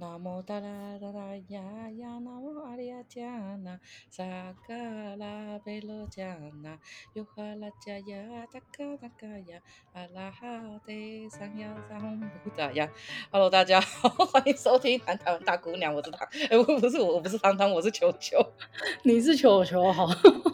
那么哒啦哒啦呀呀，那么阿里亚加那萨嘎拉贝罗加那尤哈拉加呀达嘎达嘎呀阿拉哈德桑呀桑布达呀。Hello，大家好，欢迎收听《南台湾大姑娘》，我是汤，哎，我不是我，我不是汤汤，我是球球，你是球球，好。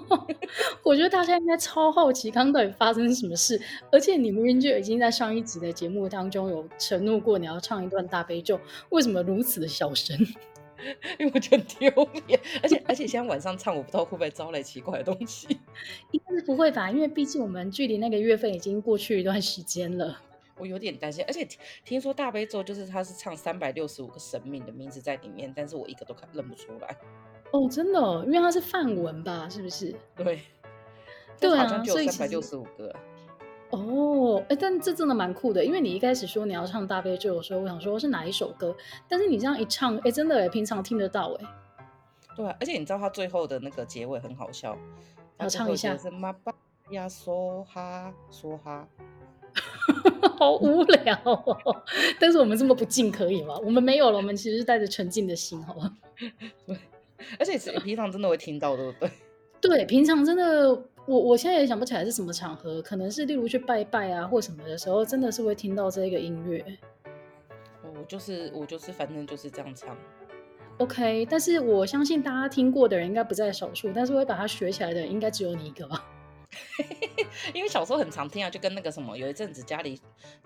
我觉得大家应该超好奇，刚刚到底发生什么事，而且你明明就已经在上一集的节目当中有承诺过你要唱一段大悲咒，为什么如此的小声？因为我觉得丢脸，而且而且现在晚上唱，我不知道会不会招来奇怪的东西。应该是不会吧？因为毕竟我们距离那个月份已经过去一段时间了。我有点担心，而且听说大悲咒就是他是唱三百六十五个神明的名字在里面，但是我一个都看认不出来。哦，真的，因为它是范文吧？是不是？对。对啊，所以三百六十五个。哦，哎，但这真的蛮酷的，因为你一开始说你要唱大悲咒的时候，我想说是哪一首歌，但是你这样一唱，哎，真的哎，平常听得到哎。对啊，而且你知道他最后的那个结尾很好笑，要唱一下。是玛巴呀梭哈梭哈，好无聊哦。但是我们这么不敬可以吗？我们没有了，我们其实是带着纯净的心，好吗？对，而且平常真的会听到，对不对？对，平常真的。我我现在也想不起来是什么场合，可能是例如去拜拜啊或什么的时候，真的是会听到这个音乐。我就是我就是反正就是这样唱。OK，但是我相信大家听过的人应该不在少数，但是会把它学起来的人应该只有你一个吧？因为小时候很常听啊，就跟那个什么，有一阵子家里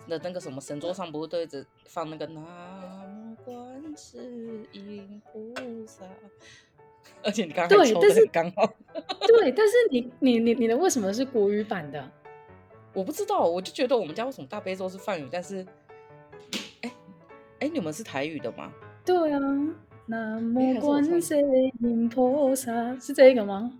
的那个什么神桌上不是都一直放那个南无观世音菩萨。而且你刚刚抽的刚好，对，但是你你你你的为什么是国语版的？我不知道，我就觉得我们家为什么大悲咒是梵语，但是，哎哎，你们是台语的吗？对啊，南无观世音菩萨是这个吗？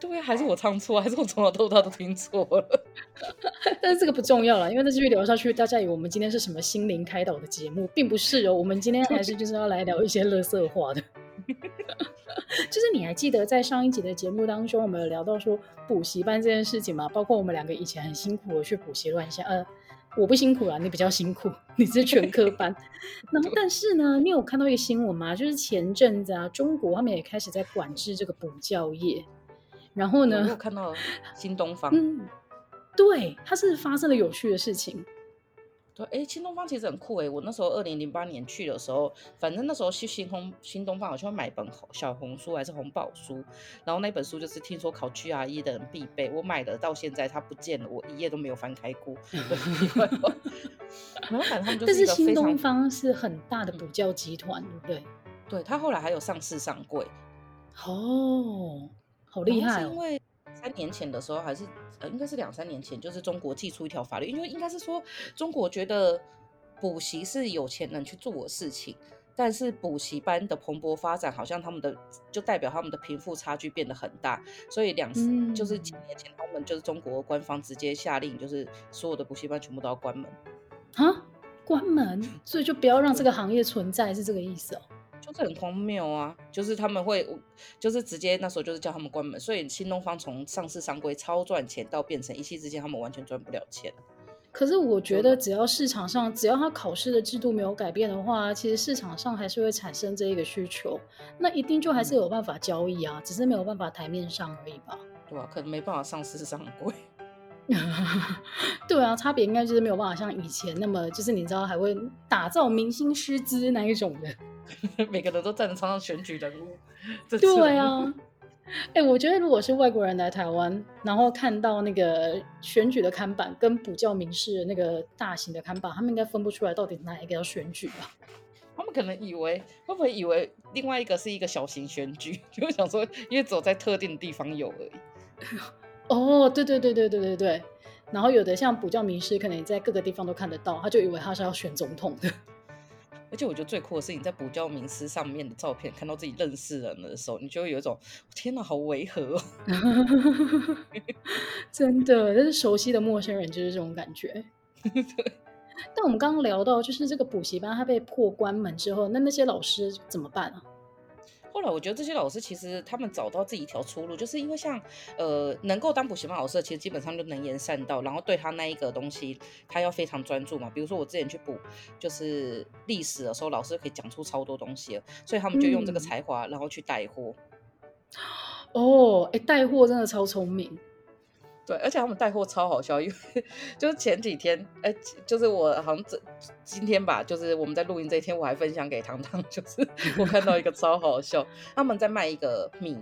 对啊，还是我唱错，还是我从小到大都听错了？但是这个不重要了，因为这继续聊下去，大家以为我们今天是什么心灵开导的节目，并不是哦，我们今天还是就是要来聊一些垃圾话的。就是你还记得在上一集的节目当中，我们有聊到说补习班这件事情吗？包括我们两个以前很辛苦的去补习乱象。呃，我不辛苦啦，你比较辛苦，你是全科班。然后，但是呢，你有看到一个新闻吗？就是前阵子啊，中国他们也开始在管制这个补教业。然后呢，我看到新东方，嗯，对，它是发生了有趣的事情。对，哎，新东方其实很酷哎！我那时候二零零八年去的时候，反正那时候去新东新东方好像会买本小红书还是红宝书，然后那本书就是听说考 GRE 的人必备，我买了到现在它不见了，我一页都没有翻开过。然后反正他们就 但是新东方是很大的补教集团，对不对？对，他后来还有上市上柜。哦，好厉害哦！因为三年前的时候，还是呃，应该是两三年前，就是中国寄出一条法律，因为应该是说中国觉得补习是有钱人去做的事情，但是补习班的蓬勃发展，好像他们的就代表他们的贫富差距变得很大，所以两、嗯、就是几年前，他们就是中国官方直接下令，就是所有的补习班全部都要关门。啊，关门，所以就不要让这个行业存在，是这个意思哦。就是很荒谬啊！就是他们会，就是直接那时候就是叫他们关门，所以新东方从上市商规超赚钱，到变成一夕之间他们完全赚不了钱。可是我觉得，只要市场上只要他考试的制度没有改变的话，其实市场上还是会产生这一个需求，那一定就还是有办法交易啊，嗯、只是没有办法台面上而已吧？对啊，可能没办法上市上规。对啊，差别应该就是没有办法像以前那么，就是你知道还会打造明星师资那一种的。每个人都站在场上选举人物，对啊，哎、欸，我觉得如果是外国人来台湾，然后看到那个选举的看板跟补教名士的那个大型的看板，他们应该分不出来到底哪一个要选举吧？他们可能以为会不会以为另外一个是一个小型选举，就想说因为只有在特定的地方有而已。哦，对对对对对对对，然后有的像补教名师，可能你在各个地方都看得到，他就以为他是要选总统的。而且我觉得最酷的是，你在补教名师上面的照片，看到自己认识人的时候，你就会有一种天哪，好违和哦！真的，但是熟悉的陌生人就是这种感觉。对。但我们刚刚聊到，就是这个补习班它被迫关门之后，那那些老师怎么办啊？后来我觉得这些老师其实他们找到自己一条出路，就是因为像呃能够当补习班老师的，其实基本上就能言善道，然后对他那一个东西他要非常专注嘛。比如说我之前去补就是历史的时候，老师可以讲出超多东西了，所以他们就用这个才华，然后去带货。哦，哎，带货真的超聪明。对，而且他们带货超好笑，因为就是前几天，哎，就是我好像这今天吧，就是我们在录音这一天，我还分享给糖糖，就是我看到一个超好笑，他们在卖一个米，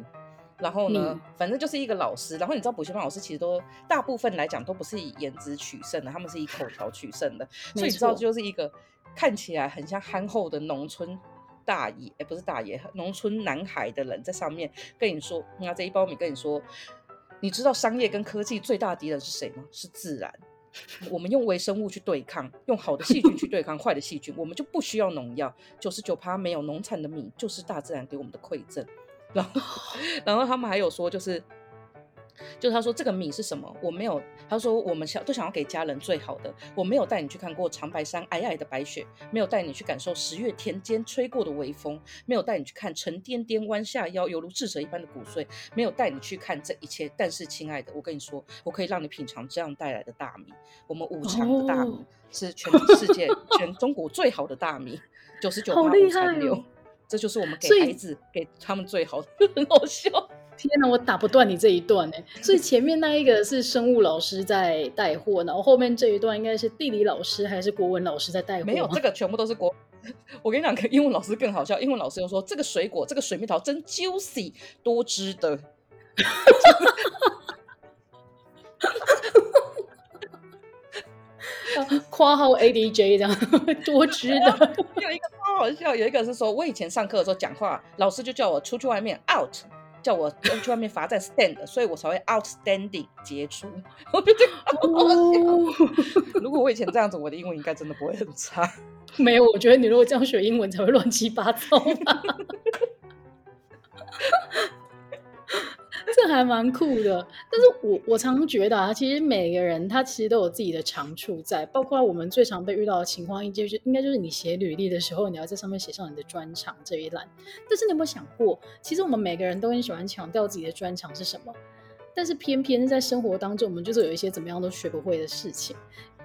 然后呢，嗯、反正就是一个老师，然后你知道补习班老师其实都大部分来讲都不是以颜值取胜的，他们是以口条取胜的，所以你知道就是一个看起来很像憨厚的农村大爷，哎，不是大爷，农村男孩的人在上面跟你说，拿这一包米跟你说。你知道商业跟科技最大敌人是谁吗？是自然。我们用微生物去对抗，用好的细菌去对抗坏的细菌，我们就不需要农药。九十九趴没有农产的米，就是大自然给我们的馈赠。然后，然后他们还有说，就是。就是他说这个米是什么？我没有。他说我们想都想要给家人最好的。我没有带你去看过长白山皑皑的白雪，没有带你去感受十月田间吹过的微风，没有带你去看沉甸甸弯下腰犹如智者一般的骨髓，没有带你去看这一切。但是亲爱的，我跟你说，我可以让你品尝这样带来的大米。我们五常的大米是全世界、全中国最好的大米，九十九趴无残留。这就是我们给孩子给他们最好的，很好笑。天哪，我打不断你这一段哎！所以前面那一个是生物老师在带货，然后后面这一段应该是地理老师还是国文老师在带货？没有，这个全部都是国。我跟你讲，英文老师更好笑。英文老师又说：“这个水果，这个水蜜桃真 juicy，多汁的。”括号 ADJ 这样多汁的。有一个超好笑，有一个是说我以前上课的时候讲话，老师就叫我出去外面 out。叫我去外面罚站 stand，所以我才会 outstanding 杰出。我。如果我以前这样子，我的英文应该真的不会很差。没有，我觉得你如果这样学英文，才会乱七八糟吧。这还蛮酷的，但是我我常觉得啊，其实每个人他其实都有自己的长处在，包括我们最常被遇到的情况，应该就是应该就是你写履历的时候，你要在上面写上你的专长这一栏。但是你有没有想过，其实我们每个人都很喜欢强调自己的专长是什么，但是偏偏在生活当中，我们就是有一些怎么样都学不会的事情。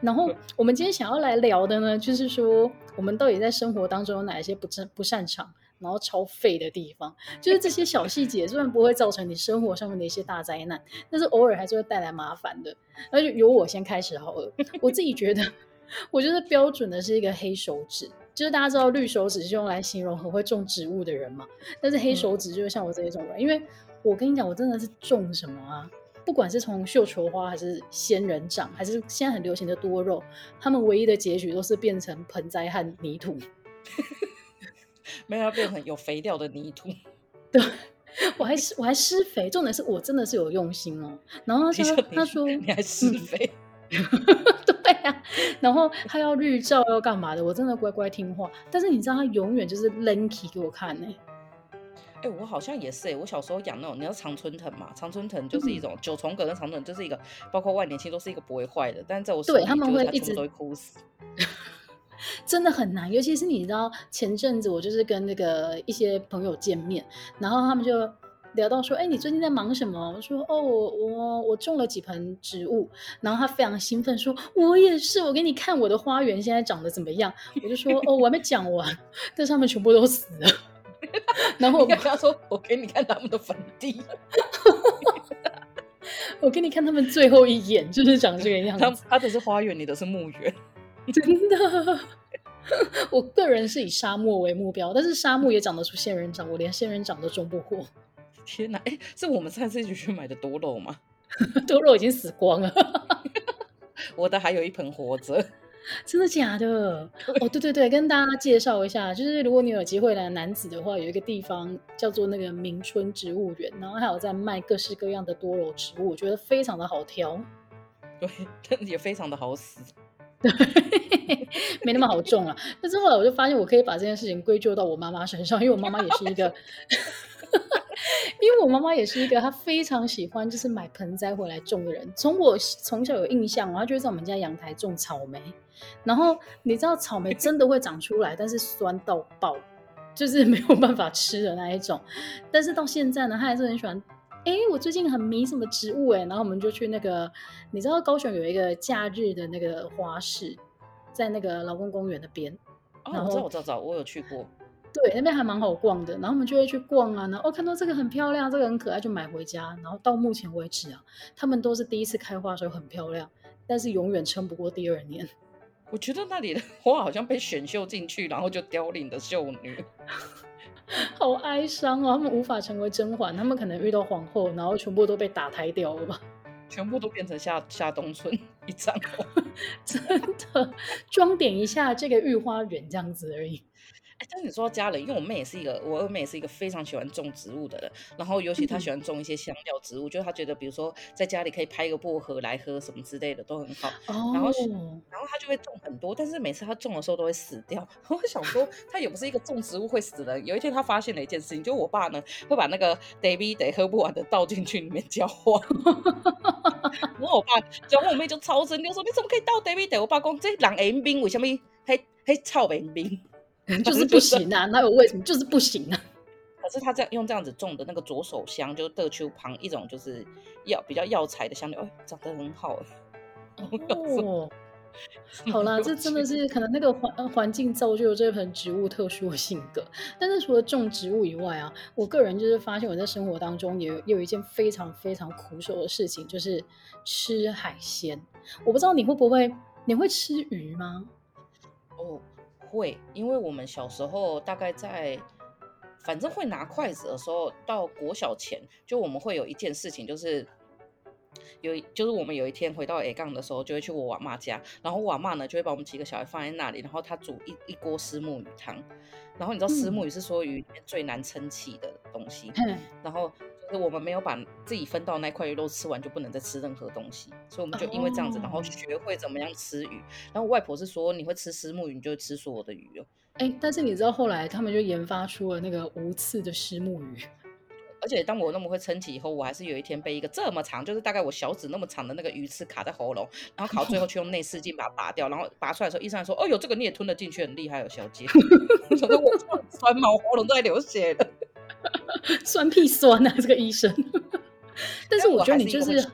然后我们今天想要来聊的呢，就是说我们到底在生活当中有哪一些不不擅长。然后超废的地方，就是这些小细节，虽然不会造成你生活上面的一些大灾难，但是偶尔还是会带来麻烦的。那就由我先开始好了。我自己觉得，我觉得标准的是一个黑手指，就是大家知道绿手指是用来形容很会种植物的人嘛，但是黑手指就是像我这一种人，因为我跟你讲，我真的是种什么啊，不管是从绣球花，还是仙人掌，还是现在很流行的多肉，他们唯一的结局都是变成盆栽和泥土。没有要变成有肥料的泥土，对，我还施我还施肥，重点是我真的是有用心哦。然后他说他说你还施肥，嗯、对呀、啊，然后他要绿照要干嘛的，我真的乖乖听话。但是你知道他永远就是 lanky 给我看呢。哎，我好像也是哎，我小时候养那种，你知道常春藤嘛？常春藤就是一种、嗯、九重葛跟常春藤，就是一个包括万年青都是一个不会坏的，但是在我对他们会一直都会枯死。真的很难，尤其是你知道前阵子我就是跟那个一些朋友见面，然后他们就聊到说：“哎，你最近在忙什么？”我说：“哦，我我我种了几盆植物。”然后他非常兴奋说：“我也是，我给你看我的花园现在长得怎么样？”我就说：“哦，我还没讲完，但上面全部都死了。”然后我跟他说：“我给你看他们的坟地，我给你看他们最后一眼就是长这个样子。他”他他的是花园，你的是墓园。真的，我个人是以沙漠为目标，但是沙漠也长得出仙人掌，我连仙人掌都种不活。天哪，哎，是我们上次一起去买的多肉吗？多肉已经死光了，我的还有一盆活着。真的假的？哦，对对对，跟大家介绍一下，就是如果你有机会来南子的话，有一个地方叫做那个明春植物园，然后还有在卖各式各样的多肉植物，我觉得非常的好挑，对，但也非常的好死。对，没那么好种啊。但是后来我就发现，我可以把这件事情归咎到我妈妈身上，因为我妈妈也是一个，因为我妈妈也是一个，她非常喜欢就是买盆栽回来种的人。从我从小有印象，她就会在我们家阳台种草莓。然后你知道草莓真的会长出来，但是酸到爆。就是没有办法吃的那一种。但是到现在呢，他还是很喜欢。哎，我最近很迷什么植物哎，然后我们就去那个，你知道高雄有一个假日的那个花市，在那个劳工公园那边。哦，然我知道，我知道，我有去过。对，那边还蛮好逛的。然后我们就会去逛啊，然后哦，看到这个很漂亮，这个很可爱，就买回家。然后到目前为止啊，他们都是第一次开花的时候很漂亮，但是永远撑不过第二年。我觉得那里的花好像被选秀进去，然后就凋零的秀女。好哀伤哦，他们无法成为甄嬛，他们可能遇到皇后，然后全部都被打胎掉了吧？全部都变成夏夏冬春一张，真的装点一下这个御花园这样子而已。哎，但是你说到家人，因为我妹也是一个，我二妹也是一个非常喜欢种植物的人。然后尤其她喜欢种一些香料植物，嗯、就是她觉得，比如说在家里可以拍一个薄荷来喝什么之类的，都很好。哦、然后，然后她就会种很多，但是每次她种的时候都会死掉。我想说，她也不是一个种植物会死的人。有一天，她发现了一件事情，就我爸呢会把那个 David 得喝不完的倒进去里面浇花。然后我爸，然后我妹就超生气，就说你怎么可以倒 David 得？我爸讲这人 M 冰，为什么？嘿，嘿，臭没冰。就是不行啊！哪有为什么就是不行啊？可是他这样用这样子种的那个左手香，就是德秋旁一种就是药比较药材的香料，哎，长得很好 哦。好啦，这真的是可能那个环环境造就这盆植物特殊的性格。但是除了种植物以外啊，我个人就是发现我在生活当中也，也有一件非常非常苦手的事情，就是吃海鲜。我不知道你会不会，你会吃鱼吗？哦。会，因为我们小时候大概在，反正会拿筷子的时候，到国小前，就我们会有一件事情，就是有，就是我们有一天回到 A 杠的时候，就会去我阿妈家，然后我阿妈呢就会把我们几个小孩放在那里，然后她煮一一锅虱目鱼汤，然后你知道虱目鱼是所有鱼里面最难撑起的东西，嗯、然后。就是我们没有把自己分到那块鱼肉吃完，就不能再吃任何东西，所以我们就因为这样子，然后学会怎么样吃鱼。然后外婆是说，你会吃石目鱼，你就会吃所有的鱼哦。哎，但是你知道后来他们就研发出了那个无刺的石目鱼。而且当我那么会撑起以后，我还是有一天被一个这么长，就是大概我小指那么长的那个鱼刺卡在喉咙，然后 卡到最后去用内视镜把它拔掉，然后拔出来的时候，医生还说：“哦呦，这个你也吞得进去，很厉害哦，小姐。” 我说：“我穿吗？我喉咙都在流血了。” 酸屁酸啊！这个医生，但是我觉得你就是。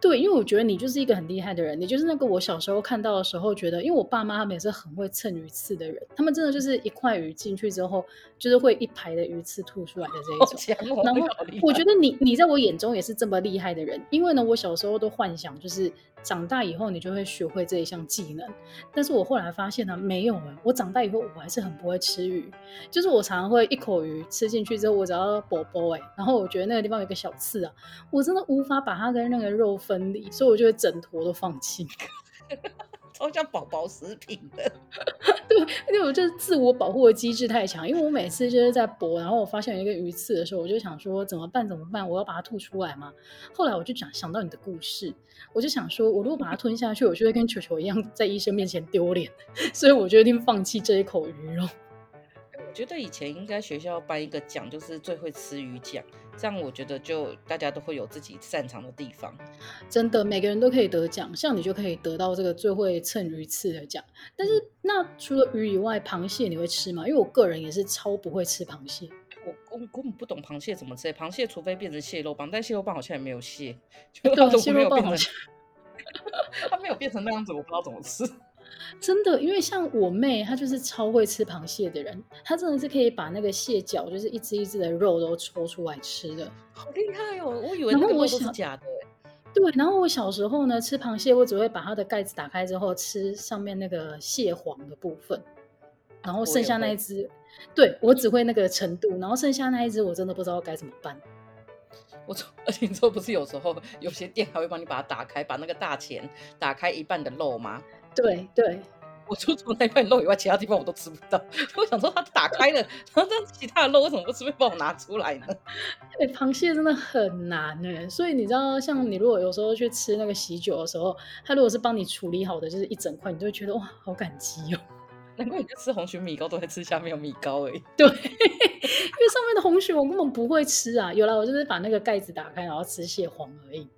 对，因为我觉得你就是一个很厉害的人，你就是那个我小时候看到的时候觉得，因为我爸妈他们也是很会蹭鱼刺的人，他们真的就是一块鱼进去之后，就是会一排的鱼刺吐出来的这一种。然后我觉得你你在我眼中也是这么厉害的人，因为呢，我小时候都幻想就是长大以后你就会学会这一项技能，但是我后来发现呢，没有哎，我长大以后我还是很不会吃鱼，就是我常常会一口鱼吃进去之后，我只要啵啵哎，然后我觉得那个地方有个小刺啊，我真的无法把它跟那个肉分。离，所以我就会整坨都放弃，超像宝宝食品的。对，因为我就是自我保护的机制太强。因为我每次就是在剥，然后我发现有一个鱼刺的时候，我就想说怎么办？怎么办？我要把它吐出来嘛？后来我就想想到你的故事，我就想说，我如果把它吞下去，我就会跟球球一样在医生面前丢脸，所以我决定放弃这一口鱼肉。我觉得以前应该学校颁一个奖，就是最会吃鱼奖，这样我觉得就大家都会有自己擅长的地方。真的，每个人都可以得奖，像你就可以得到这个最会蹭鱼刺的奖。但是，那除了鱼以外，螃蟹你会吃吗？因为我个人也是超不会吃螃蟹，我我根本不懂螃蟹怎么吃。螃蟹除非变成蟹肉棒，但蟹肉棒好像也没有蟹，就它 蟹肉棒好像 它没有变成那样子，我不知道怎么吃。真的，因为像我妹，她就是超会吃螃蟹的人，她真的是可以把那个蟹脚，就是一只一只的肉都抽出来吃的，好厉害哦！我以为那个都是假的。对，然后我小时候呢，吃螃蟹我只会把它的盖子打开之后吃上面那个蟹黄的部分，然后剩下那一只，我对我只会那个程度，然后剩下那一只我真的不知道该怎么办。我说，而且你说不是有时候有些店还会帮你把它打开，把那个大钱打开一半的肉吗？对对，我就除那块肉以外，其他地方我都吃不到。我想说，它打开了，然后这其他的肉为什么不顺便帮我拿出来呢？哎，螃蟹真的很难哎，所以你知道，像你如果有时候去吃那个喜酒的时候，他如果是帮你处理好的，就是一整块，你就会觉得哇，好感激哦。难怪你就吃红蟳米糕都在吃下面有米糕而已。对，因为上面的红蟳我根本不会吃啊。有啦，我就是把那个盖子打开，然后吃蟹黄而已。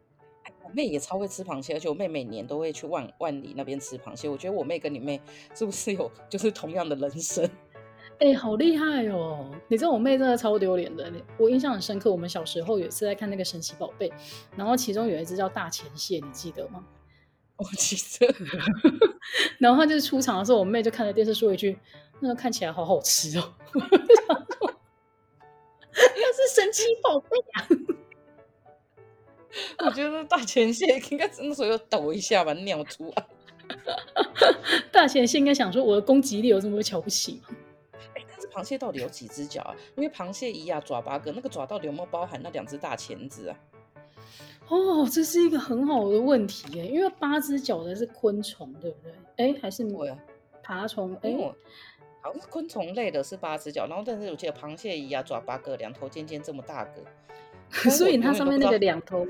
妹也超会吃螃蟹，而且我妹每年都会去万万里那边吃螃蟹。我觉得我妹跟你妹是不是有就是同样的人生？哎、欸，好厉害哦！你知道我妹真的超丢脸的，我印象很深刻。我们小时候有一次在看那个神奇宝贝，然后其中有一只叫大前蟹，你记得吗？我记得。然后他就是出场的时候，我妹就看着电视说一句：“那个看起来好好吃哦。”那是神奇宝贝啊！我觉得大钱蟹应该那时候要抖一下把尿出来。大前蟹应该想说：“我的攻击力有这么瞧不起吗？”但是螃蟹到底有几只脚啊？因为螃蟹一呀爪八个，那个爪到底有没有包含那两只大钳子啊？哦，这是一个很好的问题耶。因为八只脚的是昆虫，对不对？哎，还是对啊，爬虫？哎，好像是昆虫类的是八只脚，然后但是我记得螃蟹一呀爪八个，两头尖尖这么大个，所以它上面那个两头。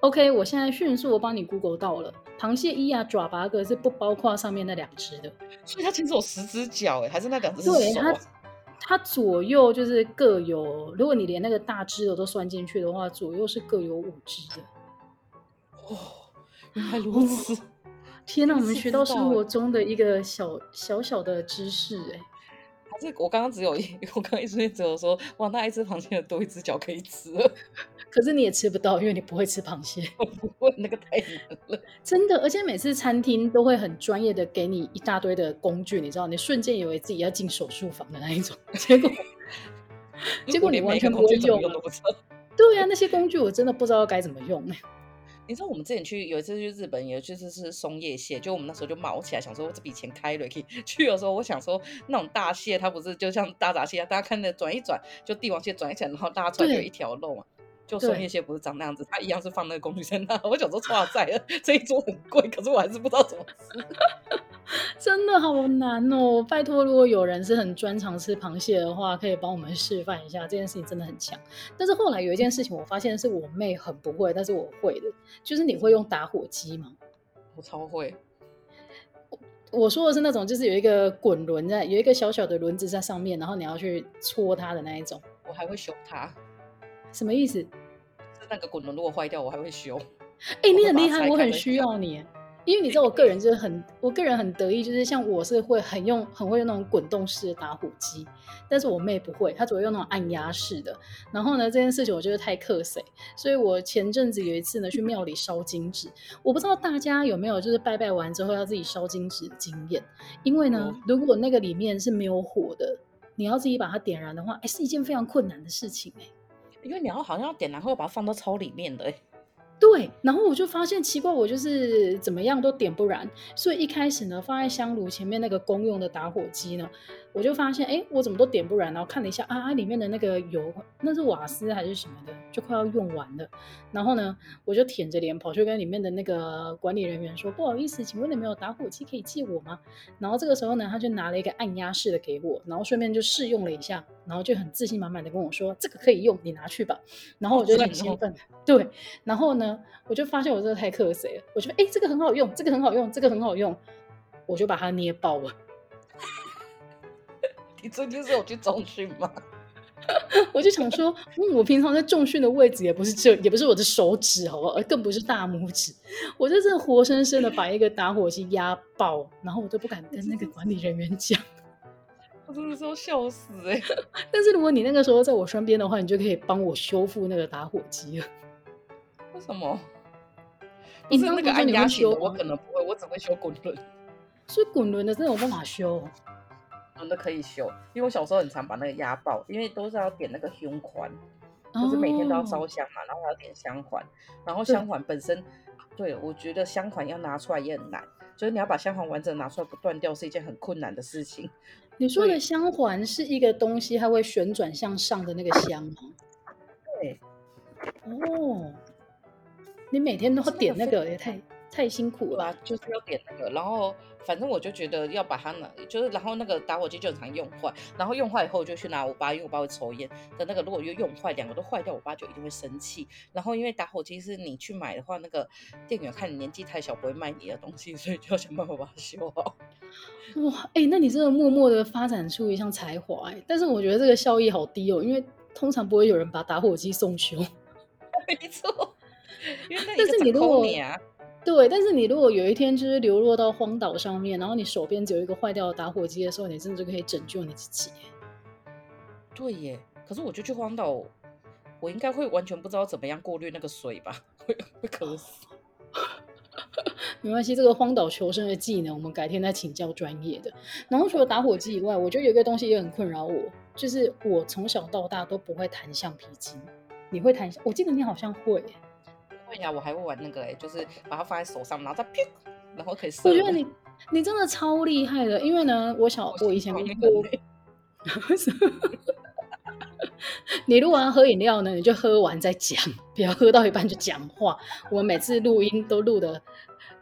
OK，我现在迅速我帮你 Google 到了，螃蟹一啊爪八个是不包括上面那两只的，所以它其实有十只脚哎，还是那两只手？对，它它左右就是各有，如果你连那个大只的都算进去的话，左右是各有五只的。哦，原来如此！哦、天哪，我们学到生活中的一个小小小的知识哎。这我刚刚只有一，我刚刚一直只有说，哇，那一只螃蟹多一只脚可以吃了。可是你也吃不到，因为你不会吃螃蟹。我不会，那个太难了。真的，而且每次餐厅都会很专业的给你一大堆的工具，你知道，你瞬间以为自己要进手术房的那一种，结果结果你完全不会用。用对呀、啊，那些工具我真的不知道该怎么用。你知道我们之前去有一次去日本，有一次是松叶蟹，就我们那时候就毛起来想说这笔钱开了可以 去的时候，我想说那种大蟹它不是就像大闸蟹啊，大家看那转一转就帝王蟹转一转，然后拉出来就一条肉嘛，就松叶蟹不是长那样子，它一样是放那个工具在那。我想说哇塞，这一桌很贵，可是我还是不知道怎么吃。真的好难哦！拜托，如果有人是很专长吃螃蟹的话，可以帮我们示范一下。这件事情真的很强。但是后来有一件事情，我发现是我妹很不会，但是我会的，就是你会用打火机吗？我超会。我说的是那种，就是有一个滚轮在，有一个小小的轮子在上面，然后你要去戳它的那一种。我还会修它。什么意思？是那个滚轮如果坏掉，我还会修。哎、欸，你很厉害，我很需要你。因为你知道，我个人就是很，我个人很得意，就是像我是会很用，很会用那种滚动式的打火机，但是我妹不会，她只会用那种按压式的。然后呢，这件事情我觉得太克谁，所以我前阵子有一次呢去庙里烧金纸，我不知道大家有没有就是拜拜完之后要自己烧金纸的经验，因为呢，如果那个里面是没有火的，你要自己把它点燃的话，哎，是一件非常困难的事情哎，因为你要好像要点燃，后把它放到抽里面的。对，然后我就发现奇怪，我就是怎么样都点不燃，所以一开始呢，放在香炉前面那个公用的打火机呢，我就发现，哎，我怎么都点不燃，然后看了一下啊，里面的那个油，那是瓦斯还是什么的，就快要用完了。然后呢，我就舔着脸跑去跟里面的那个管理人员说，不好意思，请问你们有打火机可以借我吗？然后这个时候呢，他就拿了一个按压式的给我，然后顺便就试用了一下，然后就很自信满满的跟我说，这个可以用，你拿去吧。然后我就很兴奋，对，然后呢，我就发现我这个太克谁了，我觉得哎，这个很好用，这个很好用，这个很好用，我就把它捏爆了。你最近是有去重训吗？我就想说，嗯，我平常在重训的位置也不是这，也不是我的手指，好不好？而更不是大拇指。我就真的活生生的把一个打火机压爆，然后我都不敢跟那个管理人员讲。我真的是要笑死哎、欸！但是如果你那个时候在我身边的话，你就可以帮我修复那个打火机了。为什么？不是那个按压型的，我可能不会，我只会修滚轮。所以滚轮的真的有办法修。轮的可以修，因为我小时候很常把那个压爆，因为都是要点那个香环，就是每天都要烧香嘛，然后还要点香环，然后香环本身，对，对我觉得香环要拿出来也很难，就是你要把香环完整拿出来不断掉是一件很困难的事情。你说的香环是一个东西，它会旋转向上的那个香吗？对，哦，你每天都要点那个也太。太辛苦了吧，就是要点那个，然后反正我就觉得要把它拿，就是然后那个打火机就很常用坏，然后用坏以后我就去拿我爸，因为我爸会抽烟的那个，如果又用坏，两个都坏掉，我爸就一定会生气。然后因为打火机是你去买的话，那个店员看你年纪太小不会卖你的东西，所以就要想办法把它修好。哇，哎、欸，那你真的默默的发展出一项才华哎，但是我觉得这个效益好低哦，因为通常不会有人把打火机送修。没错，因为那但是你如果对，但是你如果有一天就是流落到荒岛上面，然后你手边只有一个坏掉的打火机的时候，你真的就可以拯救你自己。对耶，可是我就去荒岛，我应该会完全不知道怎么样过滤那个水吧，会会渴死。没关系，这个荒岛求生的技能，我们改天再请教专业的。然后除了打火机以外，我觉得有一个东西也很困扰我，就是我从小到大都不会弹橡皮筋。你会弹？我记得你好像会。会呀，我还会玩那个哎，就是把它放在手上，然后再啪，然后可以射。我觉得你你真的超厉害的，因为呢，我小我以前过。你录完喝饮料呢，你就喝完再讲，不要喝到一半就讲话。我每次录音都录的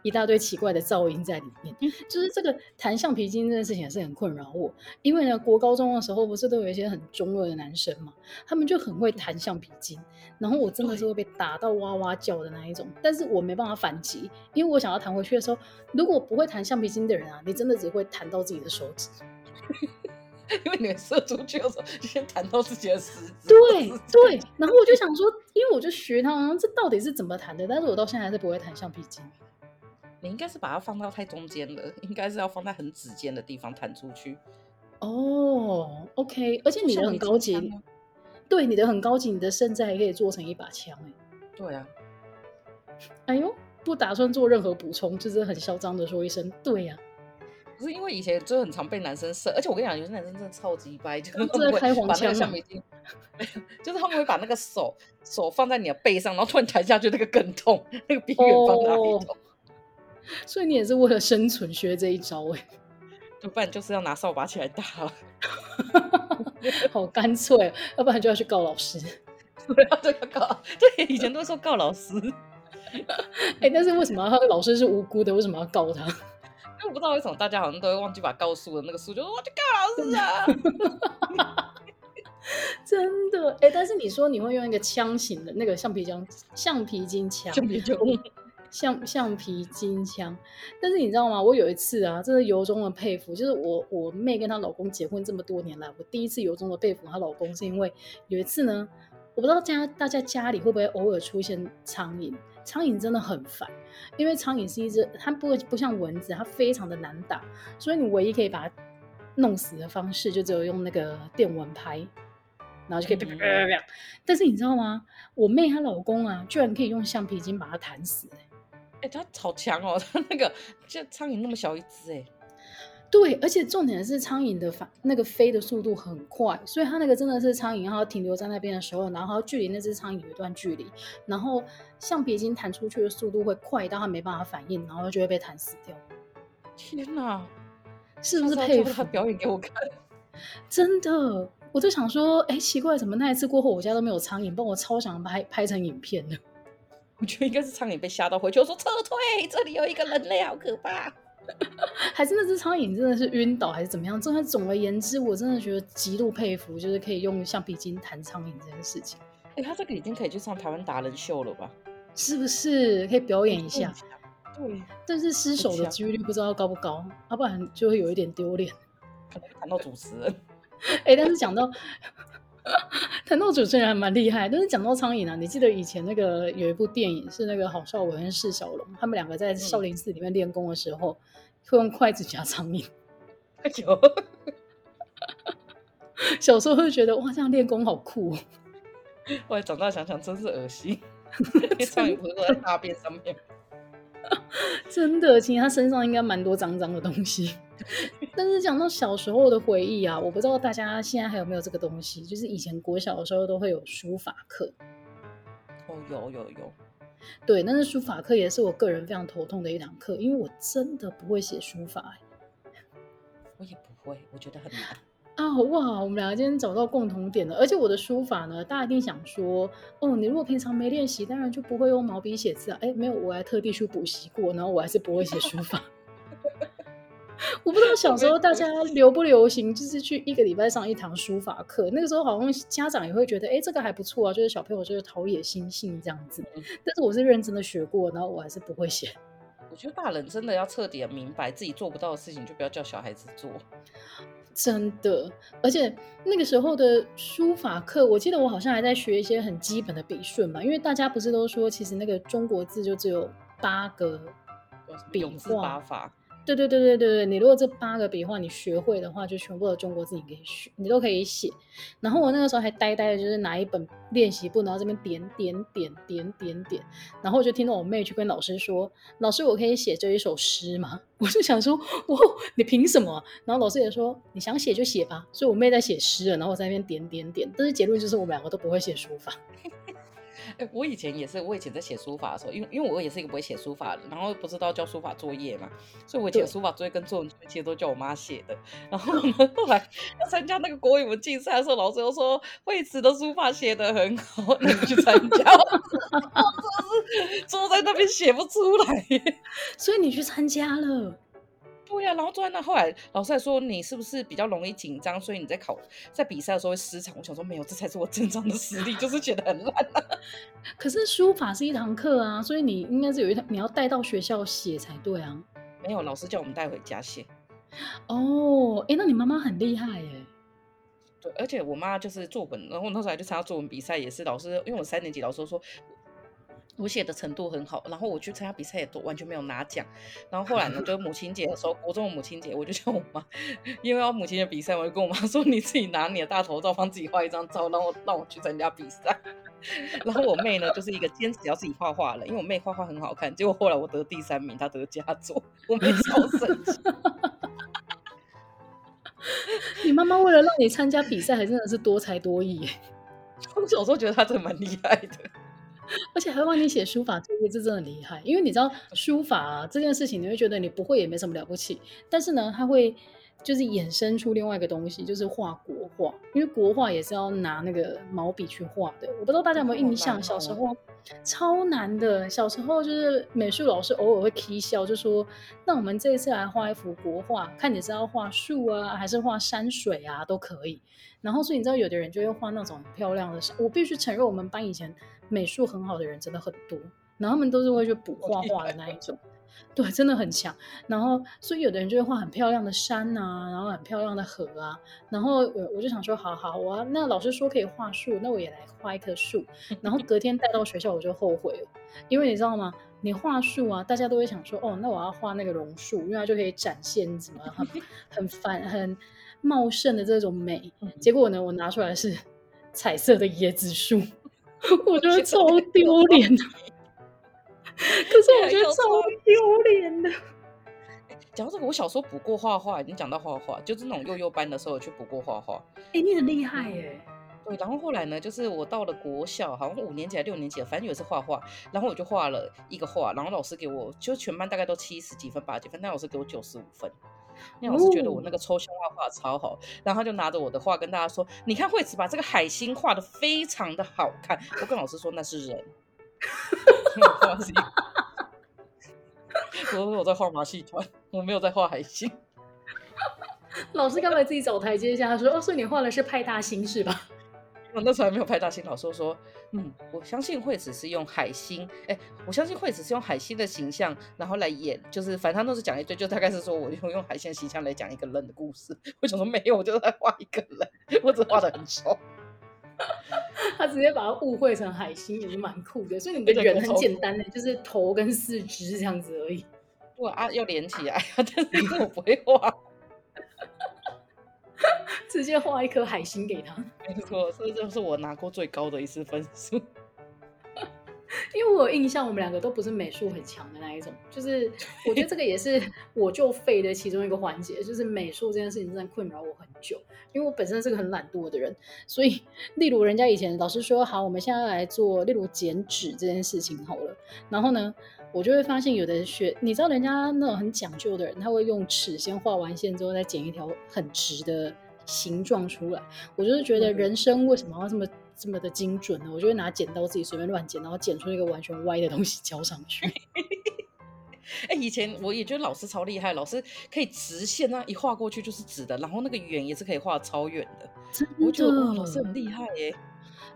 一大堆奇怪的噪音在里面，就是这个弹橡皮筋这件事情也是很困扰我。因为呢，国高中的时候不是都有一些很中二的男生嘛，他们就很会弹橡皮筋，然后我真的是会被打到哇哇叫的那一种。但是我没办法反击，因为我想要弹回去的时候，如果不会弹橡皮筋的人啊，你真的只会弹到自己的手指。因为你射出去的时候，就先弹到自己的食指。对对，然后我就想说，因为我就学他，这到底是怎么弹的？但是我到现在还是不会弹橡皮筋。你应该是把它放到太中间了，应该是要放在很指尖的地方弹出去。哦，OK，而且你的很高级，对，你的很高级，你的甚至还可以做成一把枪哎。对啊。哎呦，不打算做任何补充，就是很嚣张的说一声，对呀、啊。不是因为以前就很常被男生射，而且我跟你讲，有些男生真的超级掰，就是他们会把那个橡皮筋，就是他们会把那个手手放在你的背上，然后突然弹下去，那个更痛，那个比远方哪里痛。所以你也是为了生存学这一招哎、欸，不然就是要拿扫把起来打了，好干脆，要不然就要去告老师。对要告，对，以前都说告老师，哎、欸，但是为什么他老师是无辜的？为什么要告他？我不知道为什么大家好像都会忘记把告诉的那个书，就说我去告老师啊！真的哎、欸，但是你说你会用一个枪型的那个橡皮筋、橡皮筋枪、橡皮筋橡橡皮筋枪，但是你知道吗？我有一次啊，真的由衷的佩服，就是我我妹跟她老公结婚这么多年来，我第一次由衷的佩服她老公，是因为有一次呢，我不知道家大家家里会不会偶尔出现苍蝇。苍蝇真的很烦，因为苍蝇是一只，它不会不像蚊子，它非常的难打，所以你唯一可以把它弄死的方式，就只有用那个电蚊拍，然后就可以啪啪啪啪啪。但是你知道吗？我妹她老公啊，居然可以用橡皮筋把它弹死，欸，哎，他好强哦，他那个就苍蝇那么小一只，哎。对，而且重点是苍蝇的反那个飞的速度很快，所以它那个真的是苍蝇，然后停留在那边的时候，然后距离那只苍蝇有一段距离，然后橡皮筋弹出去的速度会快到它没办法反应，然后就会被弹死掉。天哪，是不是佩服？他表演给我看，真的，我就想说，哎，奇怪，怎么那一次过后我家都没有苍蝇？不然我超想拍拍成影片的。我觉得应该是苍蝇被吓到回去，我说撤退，这里有一个人类，好可怕。还是那只苍蝇真的是晕倒还是怎么样？总总而言之，我真的觉得极度佩服，就是可以用橡皮筋弹苍蝇这件事情。哎、欸，他这个已经可以去上台湾达人秀了吧？是不是可以表演一下？对，但是失手的几率不知道高不高，要不然就会有一点丢脸。可能弹到主持人。哎、欸，但是讲到 弹到主持人还蛮厉害。但是讲到苍蝇啊，你记得以前那个有一部电影是那个郝邵文跟释小龙，他们两个在少林寺里面练功的时候。嗯会用筷子夹苍蝇，太久。小时候会觉得哇，这样练功好酷。后来长大想想，真是恶心。苍蝇不是都在大便上面？真的，其实他身上应该蛮多脏脏的东西。但是讲到小时候的回忆啊，我不知道大家现在还有没有这个东西，就是以前国小的时候都会有书法课。哦，有有有。对，但是书法课也是我个人非常头痛的一堂课，因为我真的不会写书法。我也不会，我觉得很难 啊！哇，我们两个今天找到共同点了，而且我的书法呢，大家一定想说，哦，你如果平常没练习，当然就不会用毛笔写字啊。哎，没有，我还特地去补习过，然后我还是不会写书法。我不知道小时候大家流不流行，就是去一个礼拜上一堂书法课。那个时候好像家长也会觉得，哎，这个还不错啊，就是小朋友就是陶冶心性这样子。但是我是认真的学过，然后我还是不会写。我觉得大人真的要彻底的明白，自己做不到的事情就不要叫小孩子做。真的，而且那个时候的书法课，我记得我好像还在学一些很基本的笔顺嘛，因为大家不是都说，其实那个中国字就只有八个笔画。对对对对对对，你如果这八个笔画你学会的话，就全部的中国字你可以学，你都可以写。然后我那个时候还呆呆的，就是拿一本练习簿，然后这边点点点点点点，然后我就听到我妹去跟老师说：“老师，我可以写这一首诗吗？” 我就想说：“哇，你凭什么？”然后老师也说：“你想写就写吧。”所以我妹在写诗了，然后我在那边点点点。但是结论就是我们两个都不会写书法。哎，我以前也是，我以前在写书法的时候，因为因为我也是一个不会写书法的，然后不知道交书法作业嘛，所以我以前书法作业跟作文作业其实都叫我妈写的。然后呢，后来要参加那个国语文竞赛的时候，老师又说惠子的书法写得很好，那你去参加。我真是坐在那边写不出来，所以你去参加了。对呀、啊，然后坐在那，后来老师还说你是不是比较容易紧张，所以你在考在比赛的时候会失常。我想说没有，这才是我真正的实力，就是写得很烂、啊。可是书法是一堂课啊，所以你应该是有一堂你要带到学校写才对啊。没有，老师叫我们带回家写。哦，哎，那你妈妈很厉害耶。对，而且我妈就是作文，然后那时候还去参加作文比赛，也是老师，因为我三年级老师说。我写的程度很好，然后我去参加比赛也都完全没有拿奖。然后后来呢，就母亲节的时候，国中的母亲节，我就叫我妈，因为要母亲节比赛，我就跟我妈说：“你自己拿你的大头照，帮自己画一张照，然后让我去参加比赛。”然后我妹呢，就是一个坚持要自己画画了，因为我妹画画很好看。结果后来我得第三名，她得佳作，我妹超生气。你妈妈为了让你参加比赛，还真的是多才多艺。我小时候觉得她真的蛮厉害的。而且还会帮你写书法作业，这真的厉害。因为你知道书法这件事情，你会觉得你不会也没什么了不起。但是呢，它会就是衍生出另外一个东西，就是画国画。因为国画也是要拿那个毛笔去画的。我不知道大家有没有印象，小时候超难的。小时候就是美术老师偶尔会起笑，就说：“那我们这一次来画一幅国画，看你是要画树啊，还是画山水啊，都可以。”然后所以你知道，有的人就会画那种漂亮的山。我必须承认，我们班以前。美术很好的人真的很多，然后他们都是会去补画画的那一种，对，真的很强。然后，所以有的人就会画很漂亮的山啊，然后很漂亮的河啊。然后，我就想说，好好，我要那老师说可以画树，那我也来画一棵树。然后隔天带到学校，我就后悔了，因为你知道吗？你画树啊，大家都会想说，哦，那我要画那个榕树，因为它就可以展现什么很 很繁很茂盛的这种美。结果呢，我拿出来是彩色的椰子树。我觉得超丢脸的，可是我觉得超丢脸的。讲到这个，我小时候补过画画，已经讲到画画，就是那种幼幼班的时候去补过画画。哎、欸，你很厉害耶！对，然后后来呢，就是我到了国小，好像五年级还六年级，反正也是画画，然后我就画了一个画，然后老师给我，就全班大概都七十几分、八十几分，但老师给我九十五分。那老师觉得我那个抽象画画超好，然后他就拿着我的画跟大家说：“你看惠子把这个海星画的非常的好看。”我跟老师说那是人，我说我在画马戏团，我没有在画海星。老师刚才自己找台阶下，他说：“哦，所以你画的是派大星是吧？”我 那时候还没有派大星，老师说：“嗯，我相信惠子是用海星，哎，我相信惠子是用海星的形象，然后来演，就是反正他都是讲一堆，就大概是说我用用海星的形象来讲一个人的故事。为什么没有？我就在画一个人，我只画的很丑。他直接把它误会成海星，也是蛮酷的。所以你的人很简单的，就是头跟四肢这样子而已。哇啊，要连起来，但是我不会画。”直接画一颗海星给他，没错，这就是我拿过最高的一次分数。因为我有印象，我们两个都不是美术很强的那一种，就是我觉得这个也是 我就废的其中一个环节，就是美术这件事情真的困扰我很久。因为我本身是个很懒惰的人，所以例如人家以前老师说好，我们现在来做例如剪纸这件事情好了，然后呢，我就会发现有的学，你知道人家那种很讲究的人，他会用尺先画完线之后再剪一条很直的。形状出来，我就是觉得人生为什么要这么这么的精准呢？我就会拿剪刀自己随便乱剪，然后剪出一个完全歪的东西交上去。哎、欸，以前我也觉得老师超厉害，老师可以直线啊，一画过去就是直的，然后那个圆也是可以画超远的。真的，我觉得老师很厉害耶，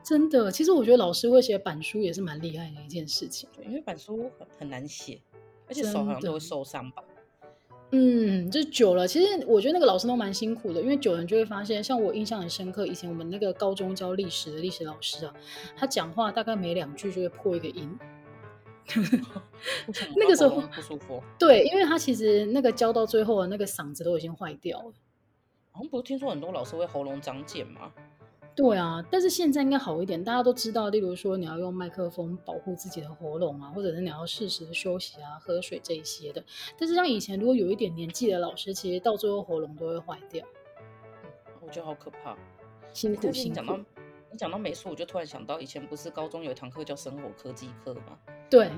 真的。其实我觉得老师会写板书也是蛮厉害的一件事情，因为板书很很难写，而且手好像都会受伤吧。嗯，就久了，其实我觉得那个老师都蛮辛苦的，因为久了你就会发现，像我印象很深刻，以前我们那个高中教历史的历史老师啊，他讲话大概每两句就会破一个音，那个时候不舒服。对，因为他其实那个教到最后的那个嗓子都已经坏掉了。好像不是听说很多老师会喉咙长茧吗？对啊，但是现在应该好一点，大家都知道，例如说你要用麦克风保护自己的喉咙啊，或者是你要适时的休息啊、喝水这一些的。但是像以前，如果有一点年纪的老师，其实到最后喉咙都会坏掉。我觉得好可怕，辛苦辛苦。你讲到你讲到美术，我就突然想到，以前不是高中有一堂课叫生活科技课吗？对。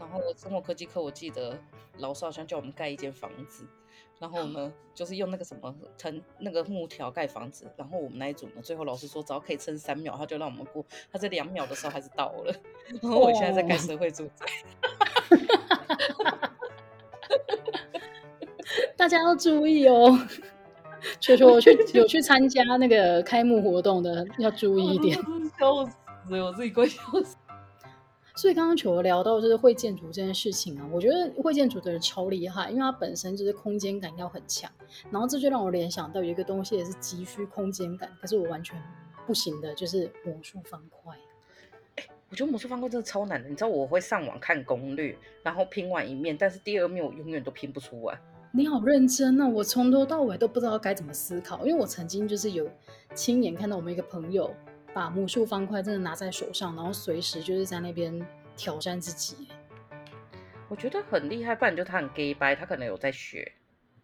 然后生活科技课，我记得老师好像叫我们盖一间房子。然后呢，就是用那个什么藤那个木条盖房子。然后我们那一组呢，最后老师说只要可以撑三秒，他就让我们过。他在两秒的时候还是到了。然后我现在在盖社会住宅。大家要注意哦，球球我去 有去参加那个开幕活动的，要注意一点。笑死我自己快笑死。所以刚刚球聊到就是会建筑这件事情啊，我觉得会建筑的人超厉害，因为他本身就是空间感要很强，然后这就让我联想到有一个东西也是急需空间感，可是我完全不行的，就是魔术方块。欸，我觉得魔术方块真的超难的，你知道我会上网看攻略，然后拼完一面，但是第二面我永远都拼不出来。你好认真啊，我从头到尾都不知道该怎么思考，因为我曾经就是有亲眼看到我们一个朋友。把魔术方块真的拿在手上，然后随时就是在那边挑战自己。我觉得很厉害，不然就他很 gay 掰，他可能有在学。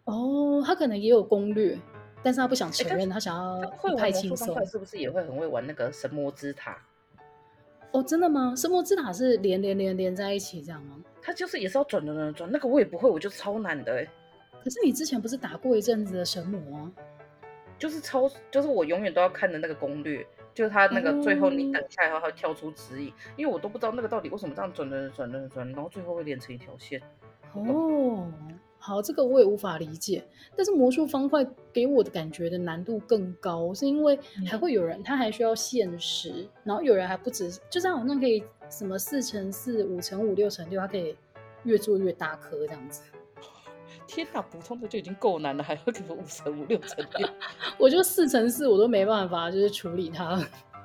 哦，他可能也有攻略，但是他不想承认，欸、他想要会玩魔术方块，是不是也会很会玩那个神魔之塔？哦，真的吗？神魔之塔是连连连连在一起这样吗？他就是也是要转转转转，那个我也不会，我就超难的。可是你之前不是打过一阵子的神魔吗？就是超，就是我永远都要看的那个攻略。就是他那个最后你等下以后，他会跳出指引，因为我都不知道那个到底为什么这样转转转转转，然后最后会连成一条线。哦，好，这个我也无法理解。但是魔术方块给我的感觉的难度更高，是因为还会有人他还需要限时，然后有人还不止，就是他好像可以什么四乘四、五乘五、六乘六，他可以越做越大颗这样子。天哪，普通的就已经够难了，还会给我五乘五、六乘六，我就四乘四我都没办法，就是处理它。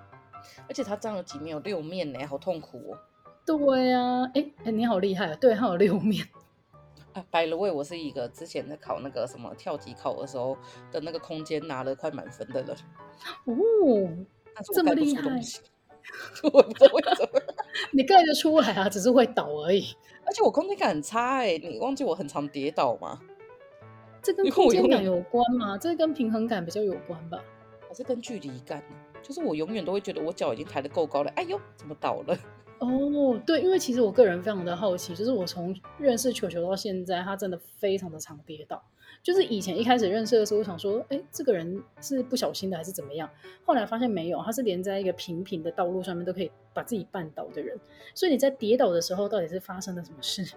而且它占了几面？有六面呢，好痛苦哦。对呀、啊，哎哎，你好厉害啊！对，它有六面。啊，by the way，我是一个之前在考那个什么跳级考的时候的那个空间拿了快满分的人。哦，这么厉害！我不知道为什么。你盖得出来啊，只是会倒而已。而且我空间感很差哎、欸，你忘记我很常跌倒吗？这跟空间感有关吗？这跟平衡感比较有关吧？还是跟距离感？就是我永远都会觉得我脚已经抬得够高了，哎呦，怎么倒了？哦，对，因为其实我个人非常的好奇，就是我从认识球球到现在，他真的非常的常跌倒。就是以前一开始认识的时候，我想说，哎，这个人是不小心的还是怎么样？后来发现没有，他是连在一个平平的道路上面都可以把自己绊倒的人。所以你在跌倒的时候，到底是发生了什么事？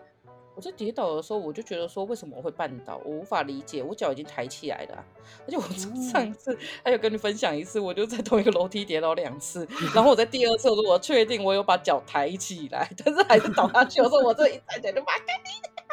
我在跌倒的时候，我就觉得说，为什么我会绊倒？我无法理解，我脚已经抬起来了啊。而且我上次还有跟你分享一次，我就在同一个楼梯跌倒两次，然后我在第二次，我确定我有把脚抬起来，但是还是倒下去。我说我这一抬起来就把你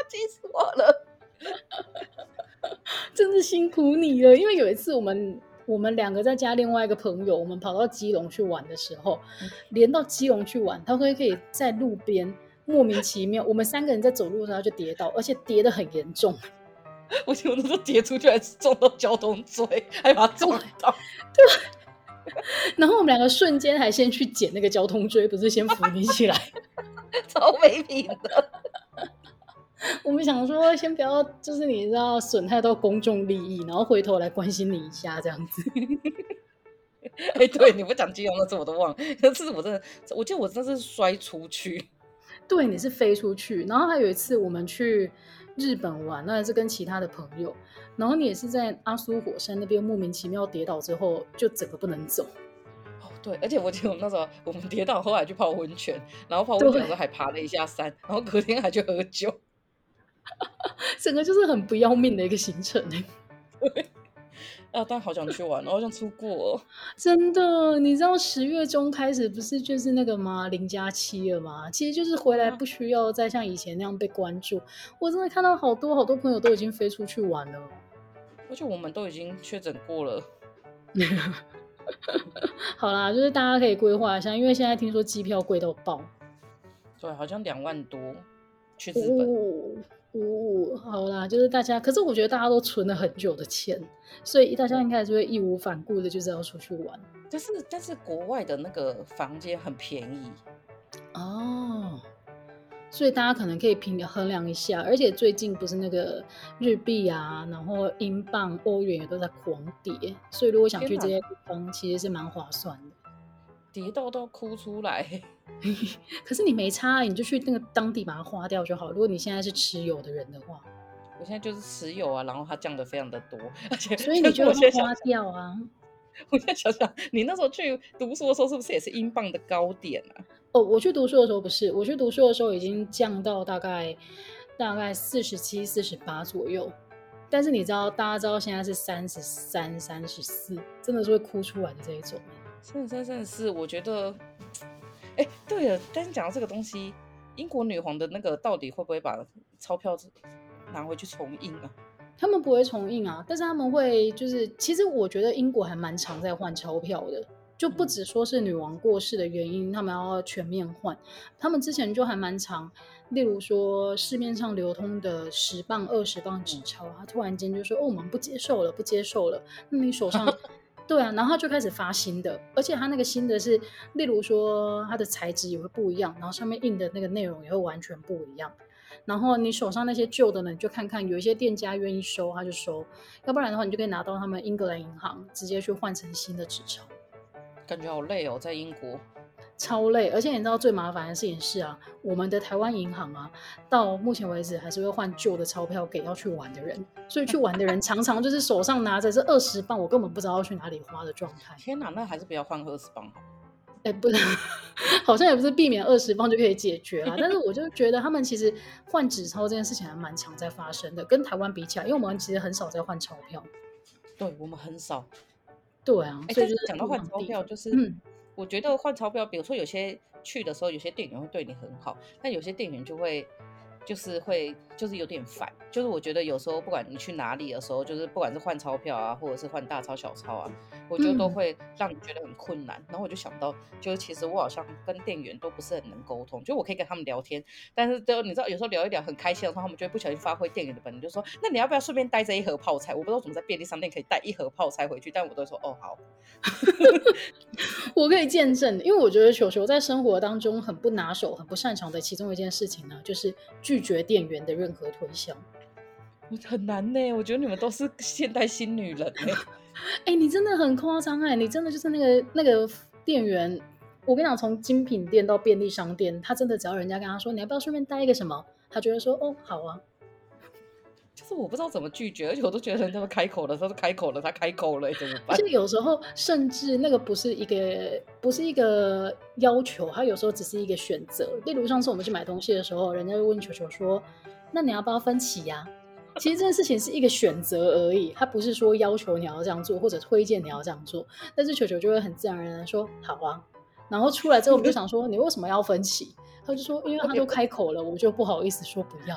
气死我了。真是辛苦你了，因为有一次我们我们两个在家另外一个朋友，我们跑到基隆去玩的时候，连到基隆去玩，他会可以在路边莫名其妙，我们三个人在走路的时候就跌倒，而且跌得很严重。我觉得那时候跌出去还是撞到交通锥，还把他撞到。对，然后我们两个瞬间还先去捡那个交通锥，不是先扶你起来，超没品的。我们想说，先不要，就是你知道损害到公众利益，然后回头来关心你一下这样子。哎、欸，对，你不讲金融那次我都忘了，可是我真的，我记得我真的是摔出去。对，你是飞出去。然后还有一次我们去日本玩，那也是跟其他的朋友，然后你也是在阿苏火山那边莫名其妙跌倒之后，就整个不能走。哦，对，而且我记得我们那时候我们跌倒后来去泡温泉，然后泡温泉的时候还爬了一下山，然后隔天还去喝酒。整个就是很不要命的一个行程哎，对 啊，但好想去玩，好想出国。真的，你知道十月中开始不是就是那个吗？零加七了吗？其实就是回来不需要再像以前那样被关注。我真的看到好多好多朋友都已经飞出去玩了，而且我们都已经确诊过了。好啦，就是大家可以规划一下，因为现在听说机票贵到爆。对，好像两万多去日本。哦哦，好啦，就是大家，可是我觉得大家都存了很久的钱，所以大家应该还是会义无反顾的，就是要出去玩。但是，但是国外的那个房间很便宜哦，所以大家可能可以平衡量一下。而且最近不是那个日币啊，然后英镑、欧元也都在狂跌，所以如果想去这些地方，其实是蛮划算的。跌到都哭出来，可是你没差，你就去那个当地把它花掉就好。如果你现在是持有的人的话，我现在就是持有啊，然后它降的非常的多，而且所以你就先花掉啊。我现在想想，你那时候去读书的时候是不是也是英镑的高点啊？哦，我去读书的时候不是，我去读书的时候已经降到大概大概四十七、四十八左右。但是你知道，大家知道现在是三十三、三十四，真的是会哭出来的这一种。三十三、三十四，我觉得，哎、欸，对了，但是讲到这个东西，英国女皇的那个到底会不会把钞票拿回去重印啊？他们不会重印啊，但是他们会，就是其实我觉得英国还蛮常在换钞票的，就不只说是女王过世的原因，他们要全面换，他们之前就还蛮常，例如说市面上流通的十磅、二十磅纸钞，他突然间就说，哦，我们不接受了，不接受了，那你手上。对啊，然后就开始发新的，而且它那个新的是，例如说它的材质也会不一样，然后上面印的那个内容也会完全不一样。然后你手上那些旧的呢，你就看看有一些店家愿意收，他就收；要不然的话，你就可以拿到他们英格兰银行直接去换成新的纸钞。感觉好累哦，在英国。超累，而且你知道最麻烦的事情是啊，我们的台湾银行啊，到目前为止还是会换旧的钞票给要去玩的人，所以去玩的人常常就是手上拿着这二十磅，我根本不知道要去哪里花的状态。天哪，那还是不要换二十磅好。哎，不是，好像也不是避免二十磅就可以解决啦。但是我就觉得他们其实换纸钞这件事情还蛮常在发生的，跟台湾比起来，因为我们其实很少在换钞票。对，我们很少。对啊，所以就是讲到换钞票，就是嗯。我觉得换钞票，比如说有些去的时候，有些店员会对你很好，但有些店员就会。就是会，就是有点烦。就是我觉得有时候不管你去哪里的时候，就是不管是换钞票啊，或者是换大钞小钞啊，我觉得都会让你觉得很困难。嗯、然后我就想到，就是其实我好像跟店员都不是很能沟通。就我可以跟他们聊天，但是就你知道，有时候聊一聊很开心的时候，他们就会不小心发挥店员的本能，就说：“那你要不要顺便带这一盒泡菜？”我不知道怎么在便利商店可以带一盒泡菜回去，但我都说：“哦，好。”我可以见证，因为我觉得球球在生活当中很不拿手、很不擅长的其中一件事情呢，就是。拒绝店员的任何推销，我 很难呢。我觉得你们都是现代新女人 哎。哎、欸，你真的很夸张哎！你真的就是那个那个店员。我跟你讲，从精品店到便利商店，他真的只要人家跟他说，你要不要顺便带一个什么，他觉得说哦，好啊。就是我不知道怎么拒绝，而且我都觉得人家都开口了，他都开口了，他开口了，怎么办？而且有时候甚至那个不是一个不是一个要求，他有时候只是一个选择。例如上次我们去买东西的时候，人家就问球球说：“那你要不要分期呀？”其实这件事情是一个选择而已，他不是说要求你要这样做或者推荐你要这样做。但是球球就会很自然而然说：“好啊。”然后出来之后，我们就想说：“你为什么要分期？”他就说：“因为他都开口了，我就不好意思说不要。”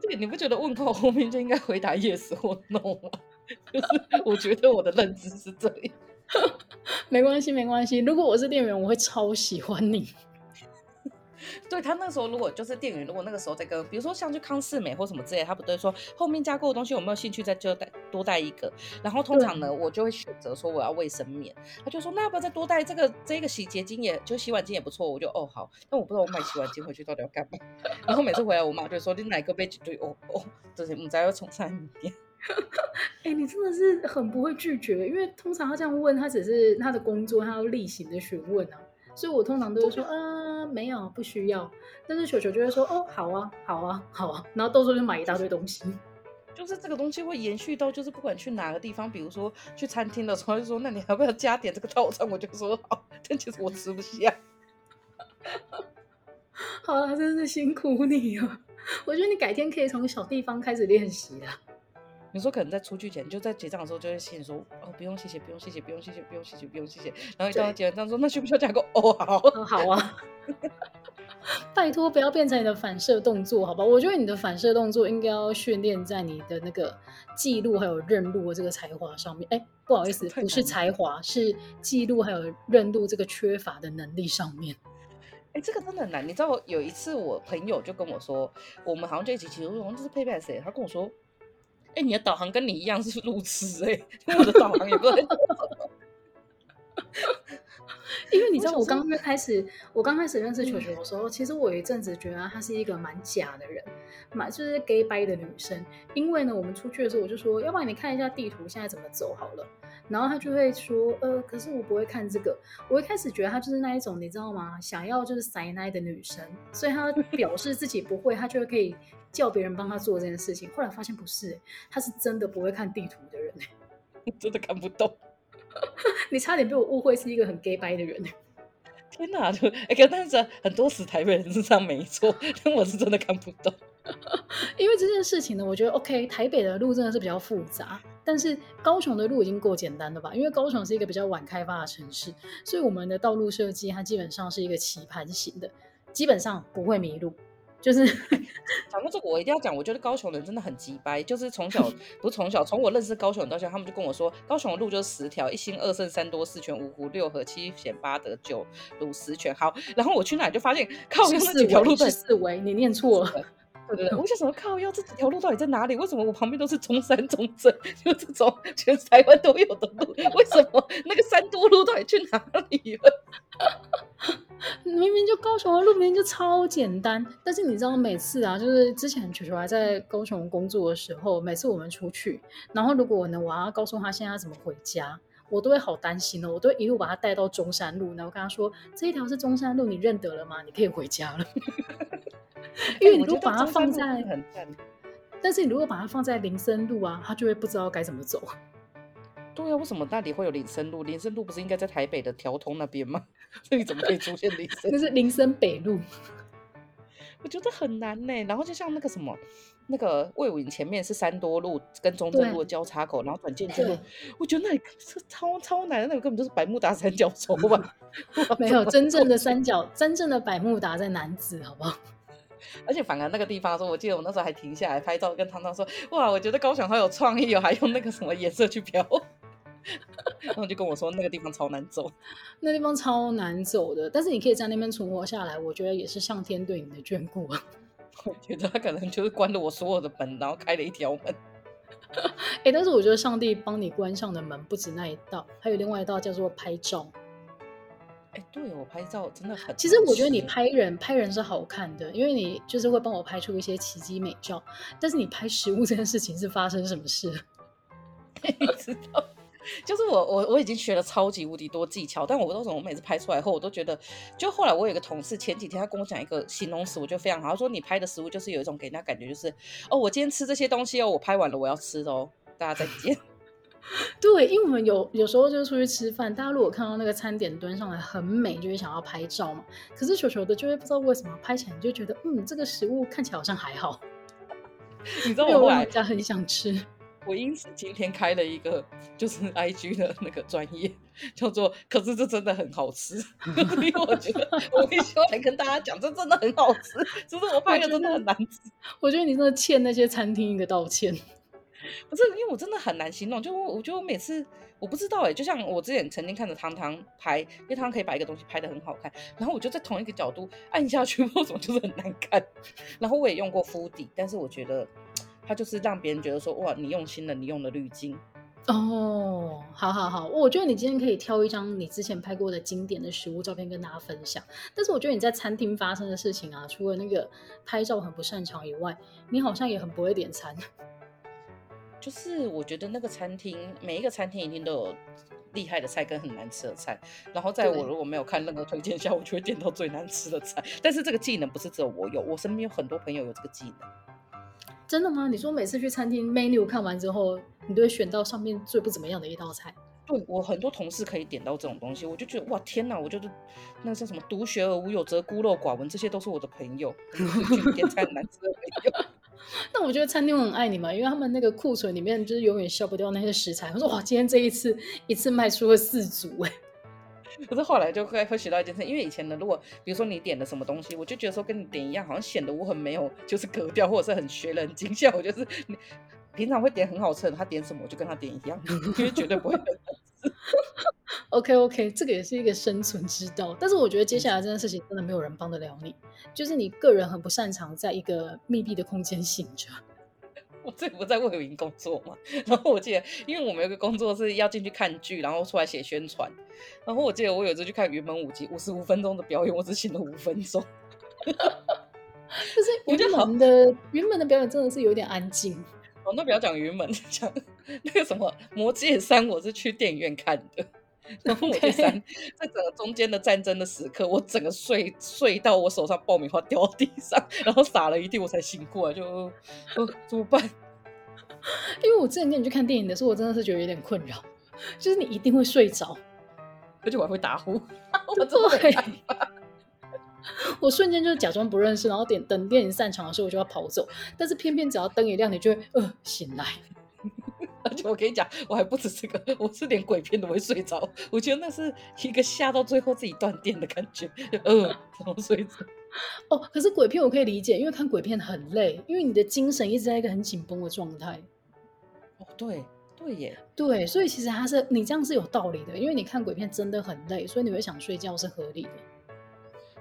对，你不觉得问过后面就应该回答 yes 或 no 吗？就是我觉得我的认知是这样。没关系，没关系。如果我是店员，我会超喜欢你。对，他那时候如果就是店员，如果那个时候在跟，比如说像去康世美或什么之类，他不都说后面加购的东西有没有兴趣再就带多带一个。然后通常呢，我就会选择说我要卫生棉。他就说那要不要再多带这个这个洗洁精也就洗碗精也不错。我就哦好，但我不知道我买洗碗精回去到底要干嘛。然后每次回来我妈就说你哪个杯子对哦哦，这些我们家要从上面。哎、欸，你真的是很不会拒绝，因为通常他这样问他只是他的工作，他要例行的询问啊。所以我通常都会说，啊，没有，不需要。但是球球就会说，哦，好啊，好啊，好啊。然后到时候就买一大堆东西，就是这个东西会延续到，就是不管去哪个地方，比如说去餐厅的时候，就说，那你要不要加点这个套餐？我就说好，但其实我吃不下。好了，真是辛苦你了。我觉得你改天可以从小地方开始练习啦。你说可能在出去前，就在结账的时候就会心说哦，不用谢谢，不用谢谢，不用谢谢，不用谢谢，不用谢谢。然后一到结完账说那需不需要加购？哦，好，哦，好啊。拜托不要变成你的反射动作，好吧？我觉得你的反射动作应该要训练在你的那个记录还有认路的这个才华上面。哎，不好意思，不是才华，是记录还有认路这个缺乏的能力上面。哎，这个真的很难。你知道有一次我朋友就跟我说，我们好像就一起骑，我说这是配备谁？他跟我说，哎，你的导航跟你一样是路痴哎，我的导航也不会。因为你知道，我刚刚开始，我刚开始认识球球的时候，其实我有一阵子觉得她是一个蛮假的人，蛮就是 gay 掰的女生。因为呢，我们出去的时候，我就说，要不然你看一下地图，现在怎么走好了。然后他就会说，呃，可是我不会看这个。我一开始觉得她就是那一种，你知道吗？想要就是塞奶的女生，所以她 表示自己不会，她就可以叫别人帮她做这件事情。后来发现不是，她是真的不会看地图的人，真的看不懂。你差点被我误会是一个很 gay 掰的人。天哪，就哎，可但是很多死台北人是这样没错，但我是真的看不懂。因为这件事情呢，我觉得 OK，台北的路真的是比较复杂，但是高雄的路已经够简单了吧？因为高雄是一个比较晚开发的城市，所以我们的道路设计它基本上是一个棋盘型的，基本上不会迷路。就是 讲到这个，我一定要讲。我觉得高雄人真的很鸡掰，就是从小不是从小，从我认识高雄人到现在，他们就跟我说，高雄的路就是十条：一心二圣三多四全五湖六合七险八得九鲁十全。好，然后我去哪里就发现靠几条路都是四维，你念错了。对对对，我 想说靠要这几条路到底在哪里？为什么我旁边都是中山中正，就这种全台湾都有的路？为什么那个三多路到底去哪里了？明明就高雄的路明明就超简单，但是你知道每次啊，就是之前球球还在高雄工作的时候，每次我们出去，然后如果我能我要告诉他现在要怎么回家，我都会好担心哦，我都会一路把他带到中山路，然后跟他说这一条是中山路，你认得了吗？你可以回家了。因为你如果把它放在，但是你如果把它放在林森路啊，他就会不知道该怎么走。对啊，为什么那里会有林森路？林森路不是应该在台北的条通那边吗？这里怎么可以出现林森？那是林森北路，我觉得很难呢。然后就像那个什么，那个魏武营前面是三多路跟中正路的交叉口，然后转进去路，我觉得那里是超超难的，那个根本就是百慕达三角洲吧？没有真正的三角，真正的百慕达在南子，好不好？而且反而那个地方说，我记得我那时候还停下来拍照，跟汤汤说：“哇，我觉得高雄好有创意哦，还用那个什么颜色去标。”然后就跟我说那个地方超难走，那地方超难走的。但是你可以在那边存活下来，我觉得也是上天对你的眷顾啊。我觉得他可能就是关了我所有的门，然后开了一条门。哎、欸，但是我觉得上帝帮你关上的门不止那一道，还有另外一道叫做拍照。哎、欸，对我拍照真的很……其实我觉得你拍人拍人是好看的，因为你就是会帮我拍出一些奇迹美照。但是你拍食物这件事情是发生什么事？你知道？就是我我我已经学了超级无敌多技巧，但我不知道为什么我每次拍出来后，我都觉得，就后来我有一个同事前几天他跟我讲一个形容词，我觉得非常好，他说你拍的食物就是有一种给人家感觉就是，哦，我今天吃这些东西哦，我拍完了我要吃哦，大家再见。对，因为我们有有时候就是出去吃饭，大家如果看到那个餐点端上来很美，就会想要拍照嘛。可是球球的就会不知道为什么拍起来你就觉得，嗯，这个食物看起来好像还好。你知道我后来家很想吃。我因此今天开了一个就是 IG 的那个专业，叫做“可是这真的很好吃 ”，因为我觉得我必须要来跟大家讲，这真的很好吃，只是我拍的真的很难吃。我觉得你真的欠那些餐厅一个道歉。不是，因为我真的很难形容，就我我觉得我每次我不知道哎，就像我之前曾经看着汤汤拍，因为汤汤可以把一个东西拍得很好看，然后我就在同一个角度按下去，为什么就是很难看？然后我也用过敷底，但是我觉得。它就是让别人觉得说，哇，你用心了，你用了滤镜哦，好好好，我觉得你今天可以挑一张你之前拍过的经典的食物照片跟大家分享。但是我觉得你在餐厅发生的事情啊，除了那个拍照很不擅长以外，你好像也很不会点餐。就是我觉得那个餐厅每一个餐厅一定都有厉害的菜跟很难吃的菜，然后在我如果没有看任何推荐下，我就会点到最难吃的菜。但是这个技能不是只有我有，我身边有很多朋友有这个技能。真的吗？你说每次去餐厅 menu 看完之后，你都会选到上面最不怎么样的一道菜？对，我很多同事可以点到这种东西，我就觉得哇天哪！我觉得那个叫什么“独学而无有则孤陋寡闻”，这些都是我的朋友，点菜难吃的朋友。那我觉得餐厅很爱你嘛，因为他们那个库存里面就是永远消不掉那些食材。我说哇，今天这一次一次卖出了四组哎。可是后来就会会学到一件事，因为以前呢，如果比如说你点的什么东西，我就觉得说跟你点一样，好像显得我很没有就是格调，或者是很学人精。像我就是你平常会点很好吃的，他点什么我就跟他点一样，因为绝对不会。OK OK，这个也是一个生存之道。但是我觉得接下来这件事情真的没有人帮得了你，就是你个人很不擅长在一个密闭的空间醒着。我这不在卫武营工作嘛，然后我记得，因为我们有个工作是要进去看剧，然后出来写宣传。然后我记得我有一次去看云门舞集，五十五分钟的表演，我只醒了五分钟。就是云门的云门的表演真的是有点安静。哦，那不要讲云门，讲那个什么《魔戒三》，我是去电影院看的。然后《魔戒三》在整个中间的战争的时刻，我整个睡睡到我手上爆米花掉到地上，然后洒了一地，我才醒过来，就呃怎么办？因为我之前跟你去看电影的时候，我真的是觉得有点困扰，就是你一定会睡着，而且我还会打呼。我真的我瞬间就假装不认识，然后点等电影散场的时候，我就要跑走。但是偏偏只要灯一亮，你就会呃醒来。而且我跟你讲，我还不止这个，我是连鬼片都会睡着。我觉得那是一个吓到最后自己断电的感觉，呃，然后睡着。哦，可是鬼片我可以理解，因为看鬼片很累，因为你的精神一直在一个很紧绷的状态。哦，对对耶，对，所以其实它是你这样是有道理的，因为你看鬼片真的很累，所以你会想睡觉是合理的。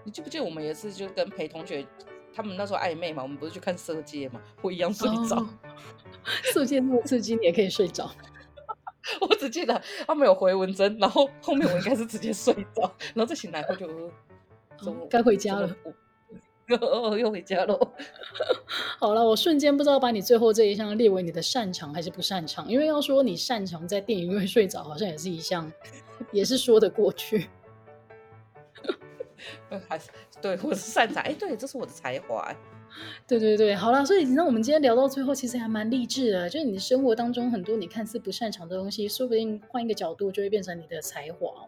你记不记得我们有一次就跟陪同学，他们那时候暧昧嘛，我们不是去看《色戒》嘛，我一样睡着。哦《色戒》那么刺激，你也可以睡着。我只记得他没有回文针，然后后面我应该是直接睡着，然后再醒来后就哦，该回家了。哦，又回家了。好了，我瞬间不知道把你最后这一项列为你的擅长还是不擅长，因为要说你擅长在电影院睡着，好像也是一项，也是说得过去。还是对，我是擅长。哎，对，这是我的才华。对对对，好了，所以那我们今天聊到最后，其实还蛮励志的。就是你的生活当中很多你看似不擅长的东西，说不定换一个角度就会变成你的才华。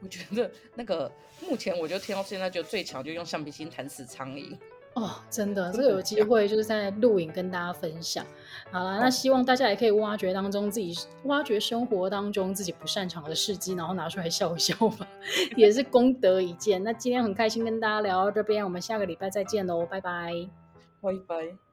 我觉得那个目前我就听到现在就最强，就用橡皮筋弹死苍蝇。哦，真的，这个有机会就是在录影跟大家分享。好了，那希望大家也可以挖掘当中自己挖掘生活当中自己不擅长的事迹，然后拿出来笑一笑吧，也是功德一件。那今天很开心跟大家聊到这边，我们下个礼拜再见喽，拜拜，拜拜。